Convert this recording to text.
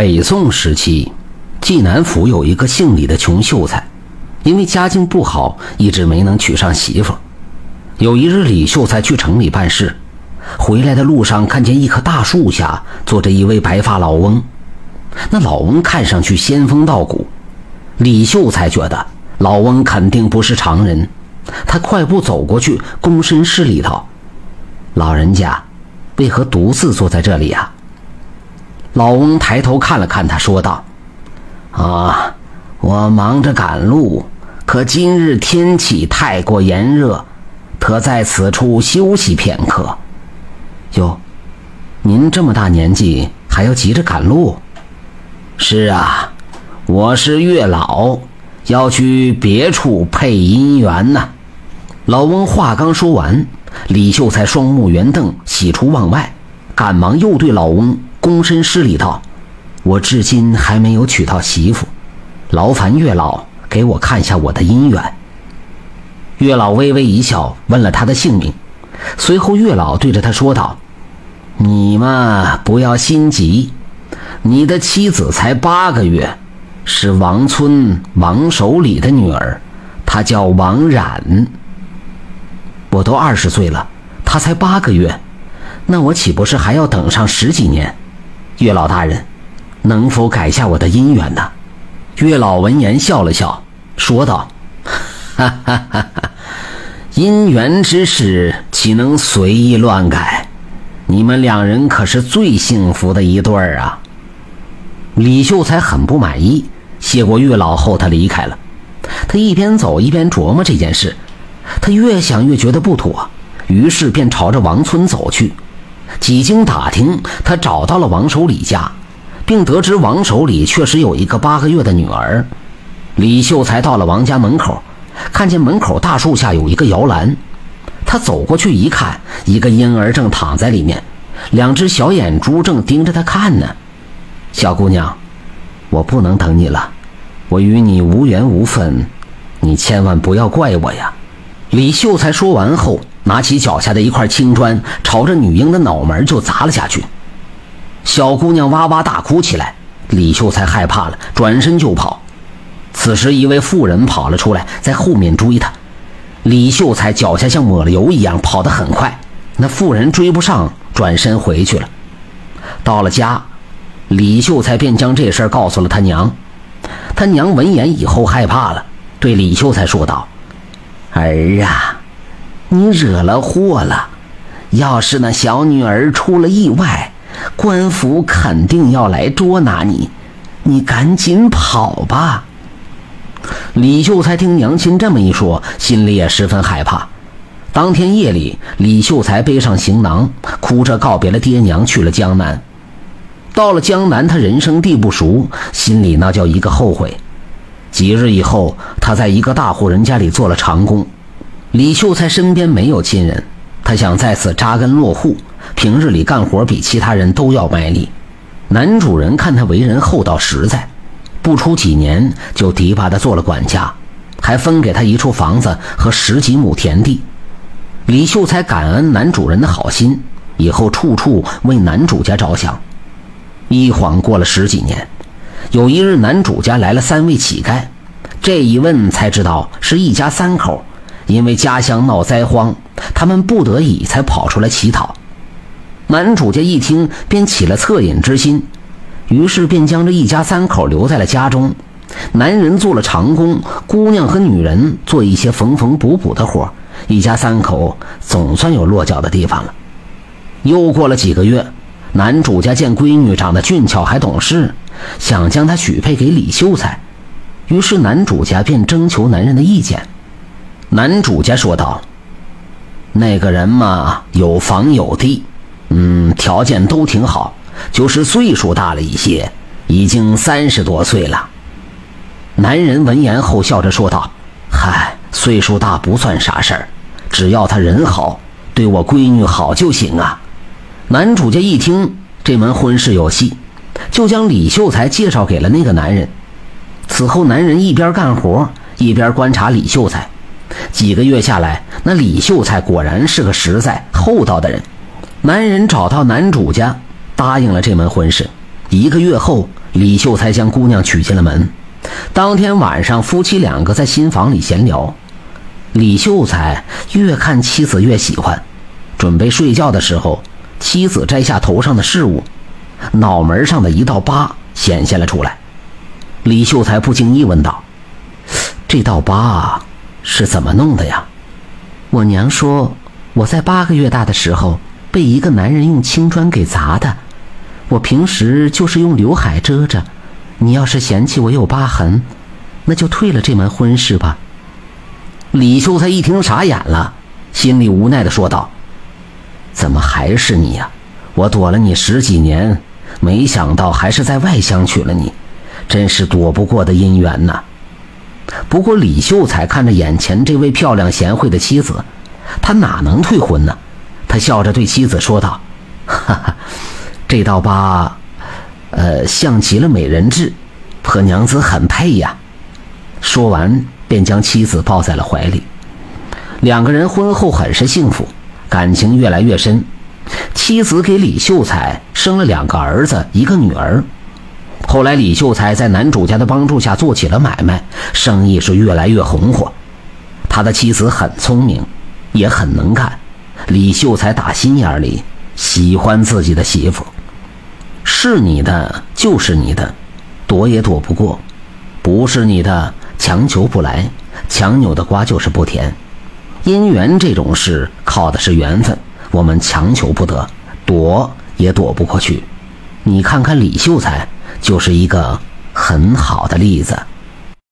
北宋时期，济南府有一个姓李的穷秀才，因为家境不好，一直没能娶上媳妇。有一日，李秀才去城里办事，回来的路上看见一棵大树下坐着一位白发老翁。那老翁看上去仙风道骨，李秀才觉得老翁肯定不是常人，他快步走过去，躬身施礼道：“老人家，为何独自坐在这里呀？”老翁抬头看了看他，说道：“啊，我忙着赶路，可今日天气太过炎热，特在此处休息片刻。”哟，您这么大年纪还要急着赶路？是啊，我是月老，要去别处配姻缘呢。老翁话刚说完，李秀才双目圆瞪，喜出望外，赶忙又对老翁。躬身施礼道：“我至今还没有娶到媳妇，劳烦月老给我看下我的姻缘。”月老微微一笑，问了他的姓名。随后，月老对着他说道：“你嘛，不要心急，你的妻子才八个月，是王村王守礼的女儿，她叫王冉。我都二十岁了，她才八个月，那我岂不是还要等上十几年？”月老大人，能否改下我的姻缘呢？月老闻言笑了笑，说道：“哈哈哈哈姻缘之事岂能随意乱改？你们两人可是最幸福的一对儿啊！”李秀才很不满意，谢过月老后，他离开了。他一边走一边琢磨这件事，他越想越觉得不妥，于是便朝着王村走去。几经打听，他找到了王守礼家，并得知王守礼确实有一个八个月的女儿。李秀才到了王家门口，看见门口大树下有一个摇篮，他走过去一看，一个婴儿正躺在里面，两只小眼珠正盯着他看呢。小姑娘，我不能等你了，我与你无缘无分，你千万不要怪我呀。李秀才说完后。拿起脚下的一块青砖，朝着女婴的脑门就砸了下去。小姑娘哇哇大哭起来。李秀才害怕了，转身就跑。此时，一位妇人跑了出来，在后面追他。李秀才脚下像抹了油一样，跑得很快。那妇人追不上，转身回去了。到了家，李秀才便将这事告诉了他娘。他娘闻言以后害怕了，对李秀才说道：“儿啊。”你惹了祸了，要是那小女儿出了意外，官府肯定要来捉拿你，你赶紧跑吧。李秀才听娘亲这么一说，心里也十分害怕。当天夜里，李秀才背上行囊，哭着告别了爹娘，去了江南。到了江南，他人生地不熟，心里那叫一个后悔。几日以后，他在一个大户人家里做了长工。李秀才身边没有亲人，他想在此扎根落户，平日里干活比其他人都要卖力。男主人看他为人厚道实在，不出几年就提拔他做了管家，还分给他一处房子和十几亩田地。李秀才感恩男主人的好心，以后处处为男主家着想。一晃过了十几年，有一日男主家来了三位乞丐，这一问才知道是一家三口。因为家乡闹灾荒，他们不得已才跑出来乞讨。男主家一听，便起了恻隐之心，于是便将这一家三口留在了家中。男人做了长工，姑娘和女人做一些缝缝补补的活，一家三口总算有落脚的地方了。又过了几个月，男主家见闺女长得俊俏还懂事，想将她许配给李秀才，于是男主家便征求男人的意见。男主家说道：“那个人嘛，有房有地，嗯，条件都挺好，就是岁数大了一些，已经三十多岁了。”男人闻言后笑着说道：“嗨，岁数大不算啥事儿，只要他人好，对我闺女好就行啊。”男主家一听这门婚事有戏，就将李秀才介绍给了那个男人。此后，男人一边干活一边观察李秀才。几个月下来，那李秀才果然是个实在厚道的人。男人找到男主家，答应了这门婚事，一个月后，李秀才将姑娘娶进了门。当天晚上，夫妻两个在新房里闲聊。李秀才越看妻子越喜欢。准备睡觉的时候，妻子摘下头上的饰物，脑门上的一道疤显现了出来。李秀才不经意问道：“这道疤是怎么弄的呀？”我娘说，我在八个月大的时候被一个男人用青砖给砸的。我平时就是用刘海遮着。你要是嫌弃我有疤痕，那就退了这门婚事吧。李秀才一听傻眼了，心里无奈的说道：“怎么还是你呀？我躲了你十几年，没想到还是在外乡娶了你，真是躲不过的姻缘呐。”不过李秀才看着眼前这位漂亮贤惠的妻子，他哪能退婚呢？他笑着对妻子说道：“哈哈，这道疤。”呃，像极了美人痣，和娘子很配呀。说完，便将妻子抱在了怀里。两个人婚后很是幸福，感情越来越深。妻子给李秀才生了两个儿子，一个女儿。后来，李秀才在男主家的帮助下做起了买卖，生意是越来越红火。他的妻子很聪明，也很能干。李秀才打心眼里喜欢自己的媳妇。是你的就是你的，躲也躲不过；不是你的，强求不来，强扭的瓜就是不甜。姻缘这种事靠的是缘分，我们强求不得，躲也躲不过去。你看看李秀才，就是一个很好的例子。